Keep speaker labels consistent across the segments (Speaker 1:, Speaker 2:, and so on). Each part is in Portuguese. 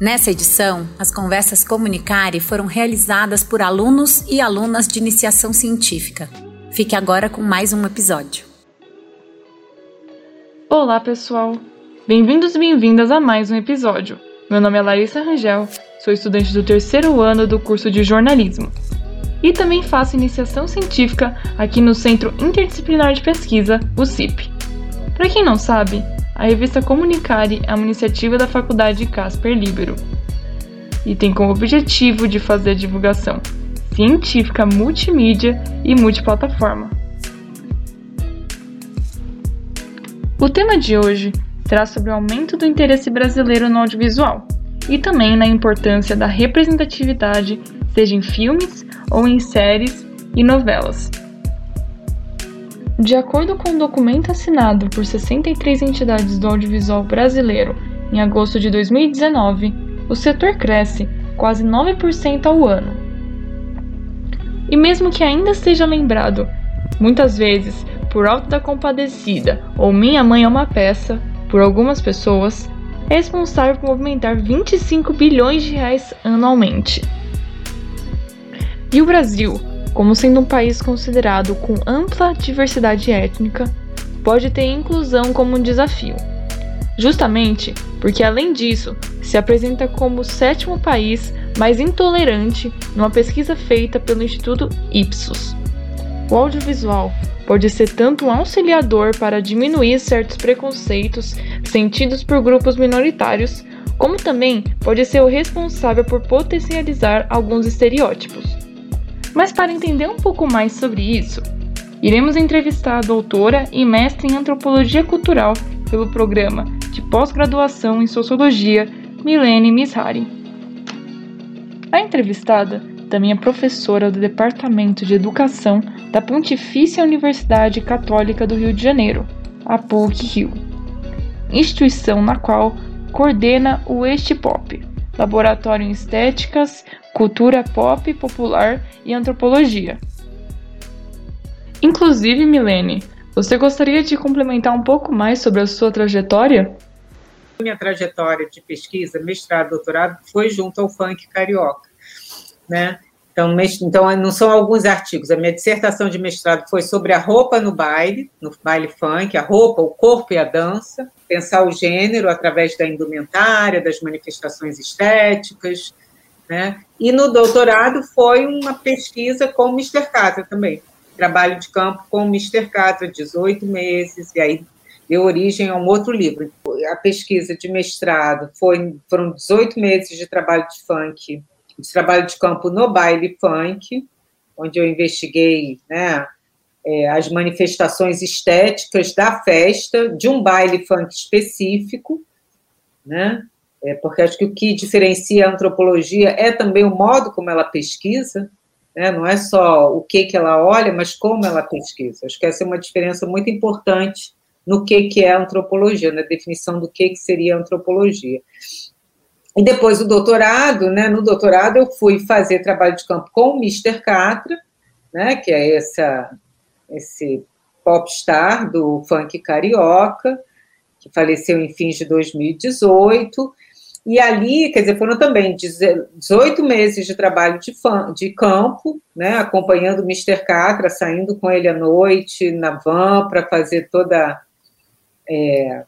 Speaker 1: Nessa edição, as conversas Comunicare foram realizadas por alunos e alunas de iniciação científica. Fique agora com mais um episódio.
Speaker 2: Olá, pessoal! Bem-vindos e bem-vindas a mais um episódio. Meu nome é Larissa Rangel, sou estudante do terceiro ano do curso de jornalismo. E também faço iniciação científica aqui no Centro Interdisciplinar de Pesquisa, o CIP. Para quem não sabe, a revista Comunicare é uma iniciativa da Faculdade Casper Libero e tem como objetivo de fazer a divulgação científica multimídia e multiplataforma. O tema de hoje será sobre o aumento do interesse brasileiro no audiovisual e também na importância da representatividade, seja em filmes ou em séries e novelas. De acordo com um documento assinado por 63 entidades do audiovisual brasileiro em agosto de 2019, o setor cresce quase 9% ao ano e mesmo que ainda seja lembrado, muitas vezes por Alto da Compadecida ou Minha Mãe é uma Peça, por algumas pessoas, é responsável por movimentar 25 bilhões de reais anualmente. E o Brasil, como sendo um país considerado com ampla diversidade étnica, pode ter inclusão como um desafio. Justamente porque, além disso, se apresenta como o sétimo país mais intolerante numa pesquisa feita pelo Instituto Ipsos. O audiovisual pode ser tanto um auxiliador para diminuir certos preconceitos sentidos por grupos minoritários, como também pode ser o responsável por potencializar alguns estereótipos. Mas para entender um pouco mais sobre isso, iremos entrevistar a doutora e mestre em antropologia cultural pelo programa de pós-graduação em sociologia Milene Mishari. A entrevistada também é professora do Departamento de Educação da Pontifícia Universidade Católica do Rio de Janeiro, a PUC-Rio, instituição na qual coordena o Estipop, Laboratório em Estéticas, Cultura Pop Popular e Antropologia. Inclusive, Milene, você gostaria de complementar um pouco mais sobre a sua trajetória?
Speaker 3: Minha trajetória de pesquisa, mestrado, doutorado, foi junto ao funk carioca, né? Então, então, não são alguns artigos. A minha dissertação de mestrado foi sobre a roupa no baile, no baile funk, a roupa, o corpo e a dança, pensar o gênero através da indumentária, das manifestações estéticas, né? E no doutorado foi uma pesquisa com o Mr. Catra também, trabalho de campo com o Mr. Catra, 18 meses, e aí deu origem a um outro livro. A pesquisa de mestrado foi, foram 18 meses de trabalho de funk, de trabalho de campo no baile funk, onde eu investiguei né, é, as manifestações estéticas da festa, de um baile funk específico, né? É, porque acho que o que diferencia a antropologia é também o modo como ela pesquisa, né? não é só o que, que ela olha, mas como ela pesquisa. Acho que essa é uma diferença muito importante no que, que é antropologia, na definição do que, que seria antropologia. E depois o doutorado, né? No doutorado eu fui fazer trabalho de campo com o Mr. Catra, né? Que é essa, esse popstar do funk carioca, que faleceu em fins de 2018. E ali, quer dizer, foram também 18 meses de trabalho de, fã, de campo, né, acompanhando o Mr. Catra, saindo com ele à noite na van para fazer toda é,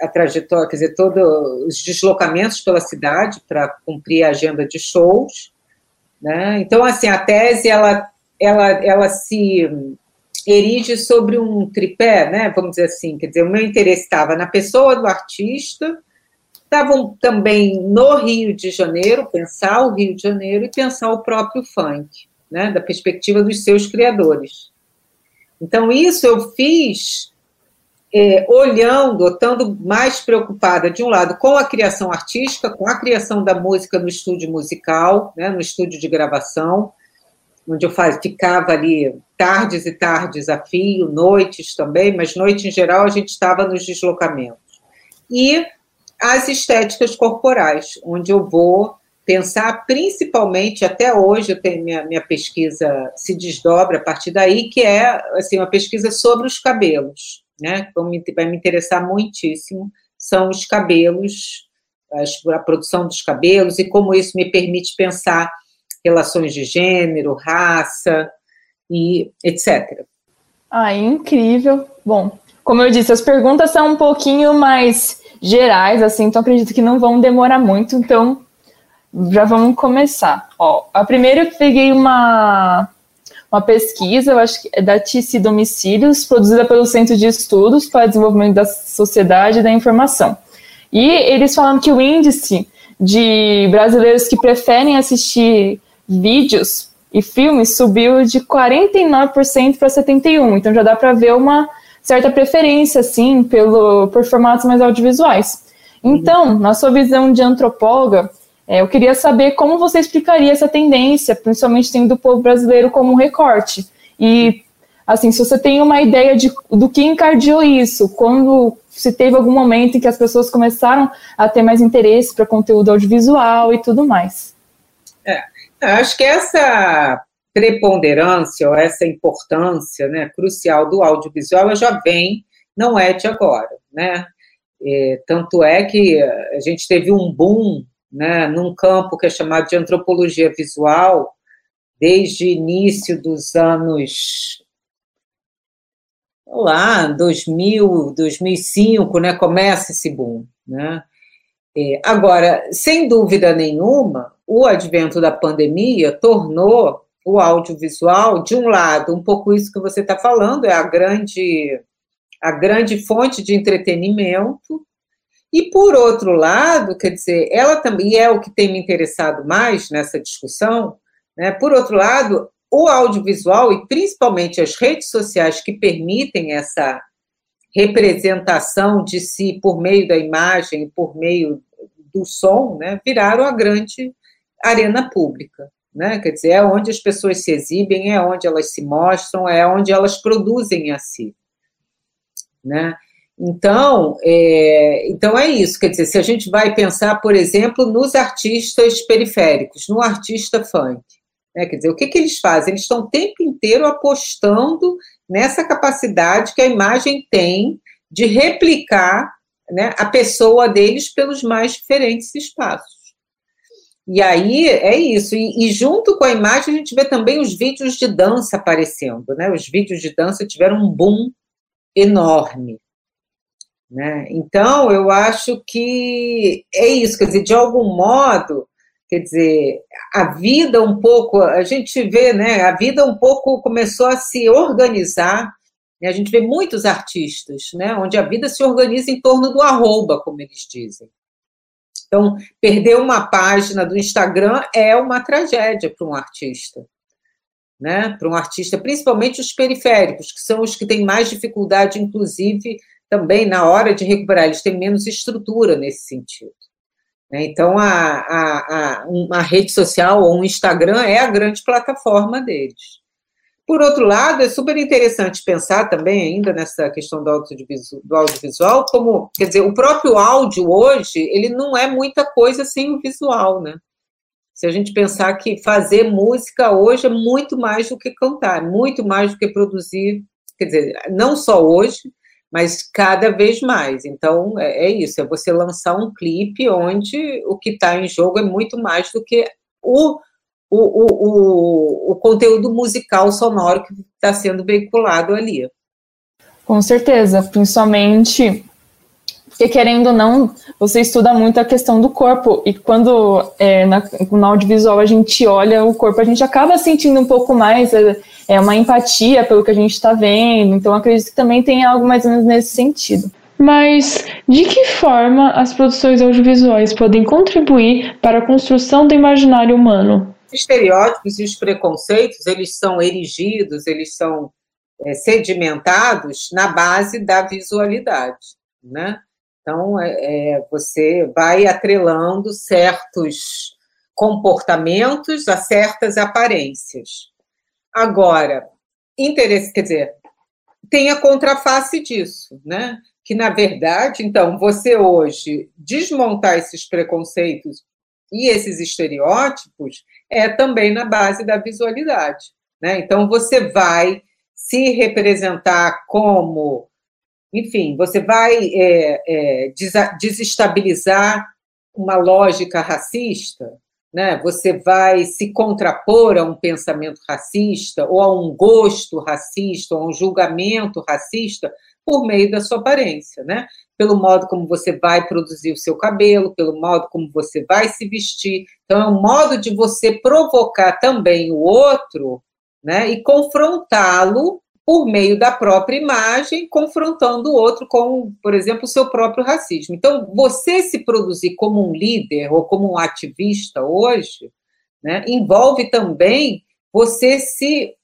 Speaker 3: a trajetória, quer dizer, todos os deslocamentos pela cidade para cumprir a agenda de shows, né? Então, assim, a tese ela, ela, ela se erige sobre um tripé, né? Vamos dizer assim, quer dizer, o meu interesse estava na pessoa do artista, estavam também no Rio de Janeiro, pensar o Rio de Janeiro e pensar o próprio funk, né? Da perspectiva dos seus criadores. Então, isso eu fiz é, olhando, estando mais preocupada, de um lado, com a criação artística, com a criação da música no estúdio musical, né, no estúdio de gravação, onde eu faz, ficava ali tardes e tardes a fio, noites também, mas noite em geral a gente estava nos deslocamentos. E as estéticas corporais, onde eu vou pensar principalmente, até hoje, eu tenho, minha, minha pesquisa se desdobra a partir daí, que é assim, uma pesquisa sobre os cabelos, né? Vai me interessar muitíssimo, são os cabelos, a produção dos cabelos e como isso me permite pensar relações de gênero, raça e etc.
Speaker 4: Ah, incrível. Bom, como eu disse, as perguntas são um pouquinho mais gerais, assim, então acredito que não vão demorar muito, então já vamos começar. Ó, a primeira eu peguei uma, uma pesquisa, eu acho que é da TICI Domicílios, produzida pelo Centro de Estudos para o Desenvolvimento da Sociedade e da Informação. E eles falam que o índice de brasileiros que preferem assistir vídeos e filmes subiu de 49% para 71%. Então já dá para ver uma certa preferência, assim, pelo, por formatos mais audiovisuais. Então, na sua visão de antropóloga, é, eu queria saber como você explicaria essa tendência, principalmente tendo o povo brasileiro como um recorte. E, assim, se você tem uma ideia de, do que encardiou isso, quando se teve algum momento em que as pessoas começaram a ter mais interesse para conteúdo audiovisual e tudo mais.
Speaker 3: É, acho que essa preponderância ou essa importância né, crucial do audiovisual já vem, não é de agora, né? É, tanto é que a gente teve um boom né, num campo que é chamado de antropologia visual desde início dos anos lá 2000 2005 né começa esse boom né. É, agora sem dúvida nenhuma o advento da pandemia tornou o audiovisual, de um lado, um pouco isso que você está falando, é a grande, a grande fonte de entretenimento, e por outro lado, quer dizer, ela também é o que tem me interessado mais nessa discussão, né? Por outro lado, o audiovisual e principalmente as redes sociais que permitem essa representação de si por meio da imagem, por meio do som, né, viraram a grande arena pública né? Quer dizer, é onde as pessoas se exibem, é onde elas se mostram, é onde elas produzem a si, né? Então, é, então é isso, quer dizer, se a gente vai pensar, por exemplo, nos artistas periféricos, no artista funk, né? quer dizer, o que, que eles fazem? Eles estão o tempo inteiro apostando nessa capacidade que a imagem tem de replicar né, a pessoa deles pelos mais diferentes espaços. E aí é isso. E, e, junto com a imagem, a gente vê também os vídeos de dança aparecendo. Né? Os vídeos de dança tiveram um boom enorme. Né? Então, eu acho que é isso. Quer dizer, de algum modo, quer dizer, a vida um pouco, a gente vê, né? A vida um pouco começou a se organizar. Né? A gente vê muitos artistas, né? Onde a vida se organiza em torno do arroba, como eles dizem. Então, perder uma página do Instagram é uma tragédia para um artista. Né? Para um artista, principalmente os periféricos, que são os que têm mais dificuldade, inclusive, também na hora de recuperar, eles têm menos estrutura nesse sentido. Né? Então, a, a, a, uma rede social ou um Instagram é a grande plataforma deles. Por outro lado, é super interessante pensar também, ainda nessa questão do audiovisual, do audiovisual, como, quer dizer, o próprio áudio hoje, ele não é muita coisa sem o visual, né? Se a gente pensar que fazer música hoje é muito mais do que cantar, muito mais do que produzir, quer dizer, não só hoje, mas cada vez mais. Então, é, é isso, é você lançar um clipe onde o que está em jogo é muito mais do que o o, o, o, o conteúdo musical sonoro que está sendo veiculado ali.
Speaker 4: Com certeza, principalmente porque querendo ou não, você estuda muito a questão do corpo, e quando é, na, no audiovisual a gente olha o corpo, a gente acaba sentindo um pouco mais, é, é uma empatia pelo que a gente está vendo, então acredito que também tem algo mais ou menos nesse sentido. Mas de que forma as produções audiovisuais podem contribuir para a construção do imaginário humano?
Speaker 3: estereótipos e os preconceitos, eles são erigidos, eles são é, sedimentados na base da visualidade, né? Então, é, é, você vai atrelando certos comportamentos a certas aparências. Agora, interesse, quer dizer, tem a contraface disso, né? Que, na verdade, então, você hoje desmontar esses preconceitos e esses estereótipos é também na base da visualidade. Né? Então, você vai se representar como, enfim, você vai é, é, desestabilizar uma lógica racista, né? você vai se contrapor a um pensamento racista, ou a um gosto racista, ou a um julgamento racista, por meio da sua aparência, né? Pelo modo como você vai produzir o seu cabelo, pelo modo como você vai se vestir. Então, é um modo de você provocar também o outro, né? E confrontá-lo por meio da própria imagem, confrontando o outro com, por exemplo, o seu próprio racismo. Então, você se produzir como um líder ou como um ativista hoje, né, envolve também você se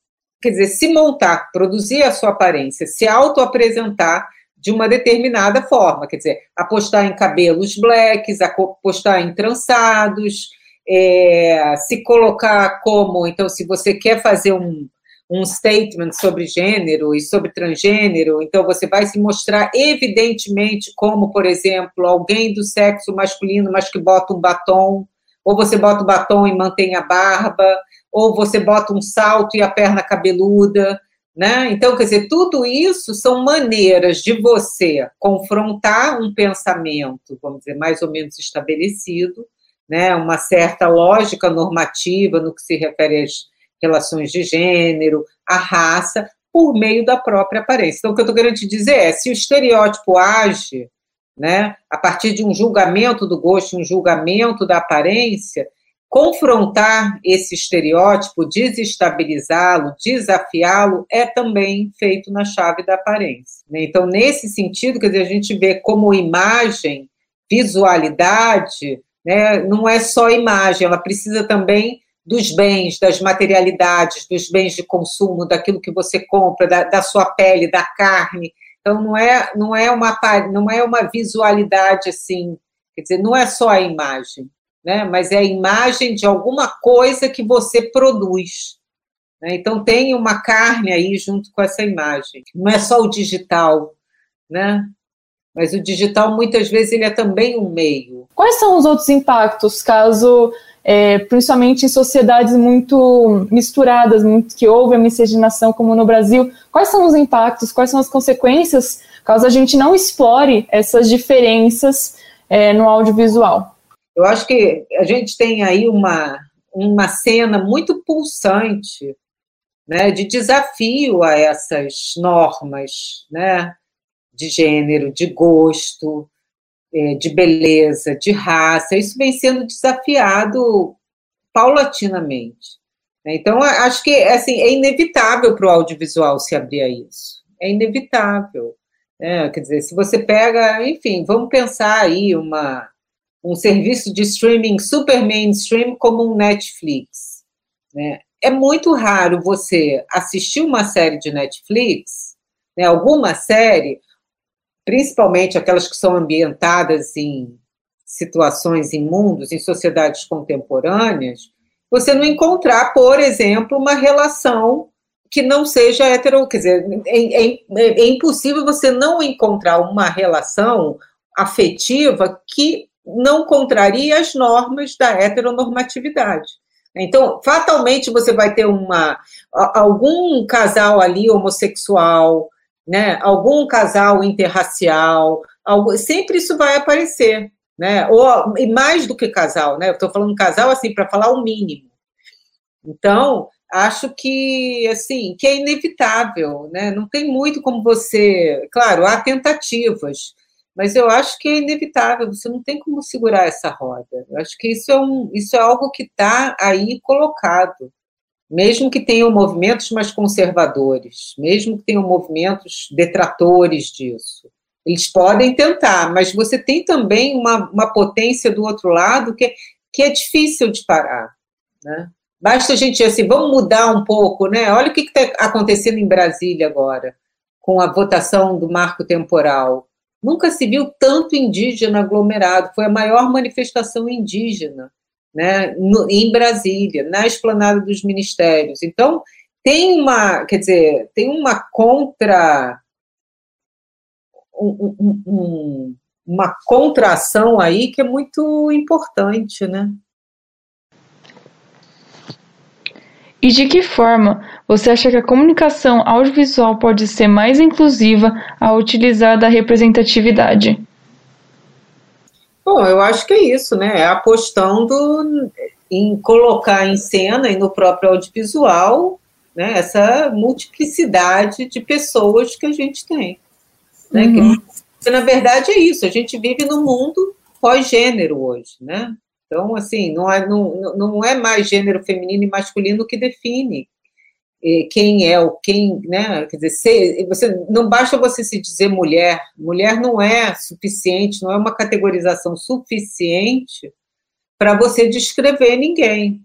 Speaker 3: quer dizer, se montar, produzir a sua aparência, se auto-apresentar de uma determinada forma, quer dizer, apostar em cabelos blacks, apostar em trançados, é, se colocar como, então, se você quer fazer um, um statement sobre gênero e sobre transgênero, então você vai se mostrar evidentemente como, por exemplo, alguém do sexo masculino, mas que bota um batom, ou você bota o batom e mantém a barba, ou você bota um salto e a perna cabeluda, né? Então, quer dizer, tudo isso são maneiras de você confrontar um pensamento, vamos dizer, mais ou menos estabelecido, né? Uma certa lógica normativa no que se refere às relações de gênero, à raça, por meio da própria aparência. Então, o que eu estou querendo te dizer é, se o estereótipo age, né, a partir de um julgamento do gosto, um julgamento da aparência, confrontar esse estereótipo, desestabilizá-lo, desafiá-lo, é também feito na chave da aparência. Né? Então, nesse sentido, quer dizer, a gente vê como imagem, visualidade, né, não é só imagem, ela precisa também dos bens, das materialidades, dos bens de consumo, daquilo que você compra, da, da sua pele, da carne. Então, não é, não, é uma, não é uma visualidade assim, quer dizer, não é só a imagem né? mas é a imagem de alguma coisa que você produz. Né? Então, tem uma carne aí junto com essa imagem. Não é só o digital, né? mas o digital, muitas vezes, ele é também um meio.
Speaker 2: Quais são os outros impactos, caso é, principalmente em sociedades muito misturadas, muito, que houve a miscigenação, como no Brasil. Quais são os impactos, quais são as consequências, caso a gente não explore essas diferenças é, no audiovisual?
Speaker 3: Eu acho que a gente tem aí uma, uma cena muito pulsante né, de desafio a essas normas né, de gênero, de gosto, é, de beleza, de raça. Isso vem sendo desafiado paulatinamente. Né. Então, acho que assim, é inevitável para o audiovisual se abrir a isso. É inevitável. Né? Quer dizer, se você pega, enfim, vamos pensar aí uma um serviço de streaming super mainstream como um Netflix. Né? É muito raro você assistir uma série de Netflix, né, alguma série, principalmente aquelas que são ambientadas em situações em mundos, em sociedades contemporâneas, você não encontrar, por exemplo, uma relação que não seja hetero, quer dizer, é, é, é impossível você não encontrar uma relação afetiva que não contraria as normas da heteronormatividade. Então, fatalmente você vai ter uma algum casal ali homossexual, né? Algum casal interracial, algo, sempre isso vai aparecer, né? Ou e mais do que casal, né? Eu estou falando casal assim para falar o mínimo. Então, acho que assim que é inevitável, né? Não tem muito como você, claro, há tentativas, mas eu acho que é inevitável, você não tem como segurar essa roda. Eu acho que isso é, um, isso é algo que está aí colocado. Mesmo que tenham movimentos mais conservadores, mesmo que tenham movimentos detratores disso. Eles podem tentar, mas você tem também uma, uma potência do outro lado que, que é difícil de parar. Né? Basta a gente assim, vamos mudar um pouco, né? Olha o que está acontecendo em Brasília agora, com a votação do marco temporal. Nunca se viu tanto indígena aglomerado, foi a maior manifestação indígena né, no, em Brasília, na esplanada dos ministérios. Então, tem uma, quer dizer, tem uma contra. Um, um, um, uma contração aí que é muito importante, né?
Speaker 2: E de que forma você acha que a comunicação audiovisual pode ser mais inclusiva ao utilizar da representatividade?
Speaker 3: Bom, eu acho que é isso, né? É apostando em colocar em cena e no próprio audiovisual né, essa multiplicidade de pessoas que a gente tem. Né? Uhum. Que, na verdade, é isso. A gente vive num mundo pós-gênero hoje, né? Então, assim, não é, não, não é mais gênero feminino e masculino que define quem é o quem, né? Quer dizer, ser, você, não basta você se dizer mulher. Mulher não é suficiente, não é uma categorização suficiente para você descrever ninguém.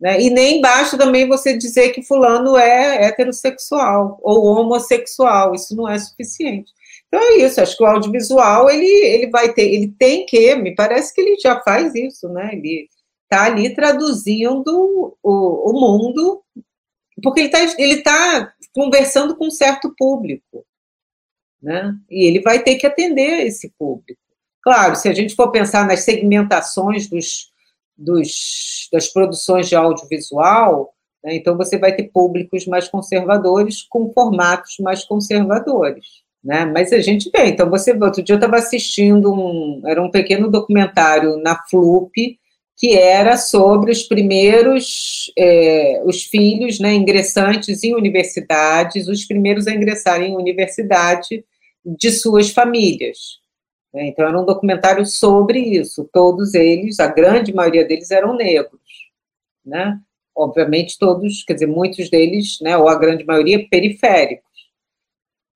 Speaker 3: Né? E nem basta também você dizer que fulano é heterossexual ou homossexual. Isso não é suficiente. Então é isso, acho que o audiovisual ele, ele vai ter, ele tem que, me parece que ele já faz isso, né? Ele está ali traduzindo o, o mundo, porque ele está ele tá conversando com um certo público, né? E ele vai ter que atender esse público. Claro, se a gente for pensar nas segmentações dos, dos, das produções de audiovisual, né, então você vai ter públicos mais conservadores com formatos mais conservadores né? Mas a gente vê. Então, você, outro dia eu estava assistindo um, era um pequeno documentário na Flup, que era sobre os primeiros, é, os filhos, né, ingressantes em universidades, os primeiros a ingressarem em universidade de suas famílias. Né? Então, era um documentário sobre isso. Todos eles, a grande maioria deles eram negros, né? Obviamente, todos, quer dizer, muitos deles, né, ou a grande maioria, periféricos.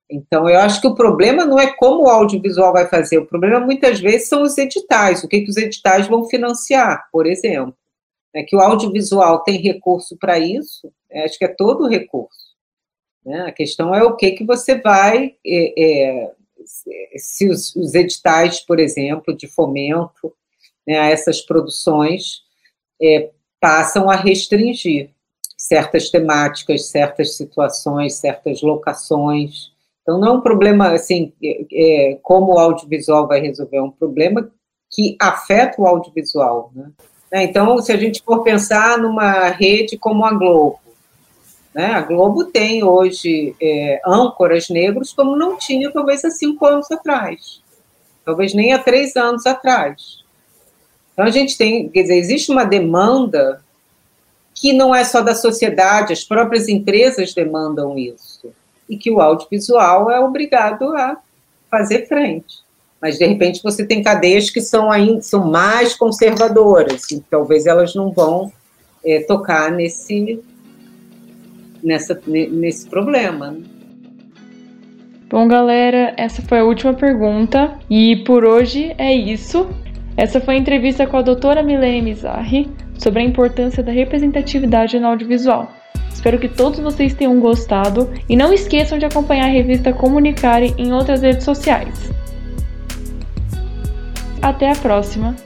Speaker 3: Então, eu acho que o problema não é como o audiovisual vai fazer, o problema muitas vezes são os editais, o que, que os editais vão financiar, por exemplo. É que o audiovisual tem recurso para isso, é, acho que é todo o recurso. Né? A questão é o que, que você vai. É, é, se os, os, editais, por exemplo, de fomento né, a essas produções é, passam a restringir certas temáticas, certas situações, certas locações. Então, não é um problema, assim, é, é, como o audiovisual vai resolver, é um problema que afeta o audiovisual, né? né? Então, se a gente for pensar numa rede como a Globo, né? A Globo tem hoje é, âncoras negros como não tinha, talvez, há cinco anos atrás. Talvez nem há três anos atrás. Então, a gente tem, quer dizer, existe uma demanda que não é só da sociedade, as próprias empresas demandam isso e que o audiovisual é obrigado a fazer frente. Mas, de repente, você tem cadeias que são, ainda, são mais conservadoras, e talvez elas não vão é, tocar nesse, nessa, nesse problema. Né?
Speaker 2: Bom, galera, essa foi a última pergunta e por hoje é isso. Essa foi a entrevista com a doutora Milene Mizarri sobre a importância da representatividade no audiovisual. Espero que todos vocês tenham gostado e não esqueçam de acompanhar a revista Comunicare em outras redes sociais. Até a próxima!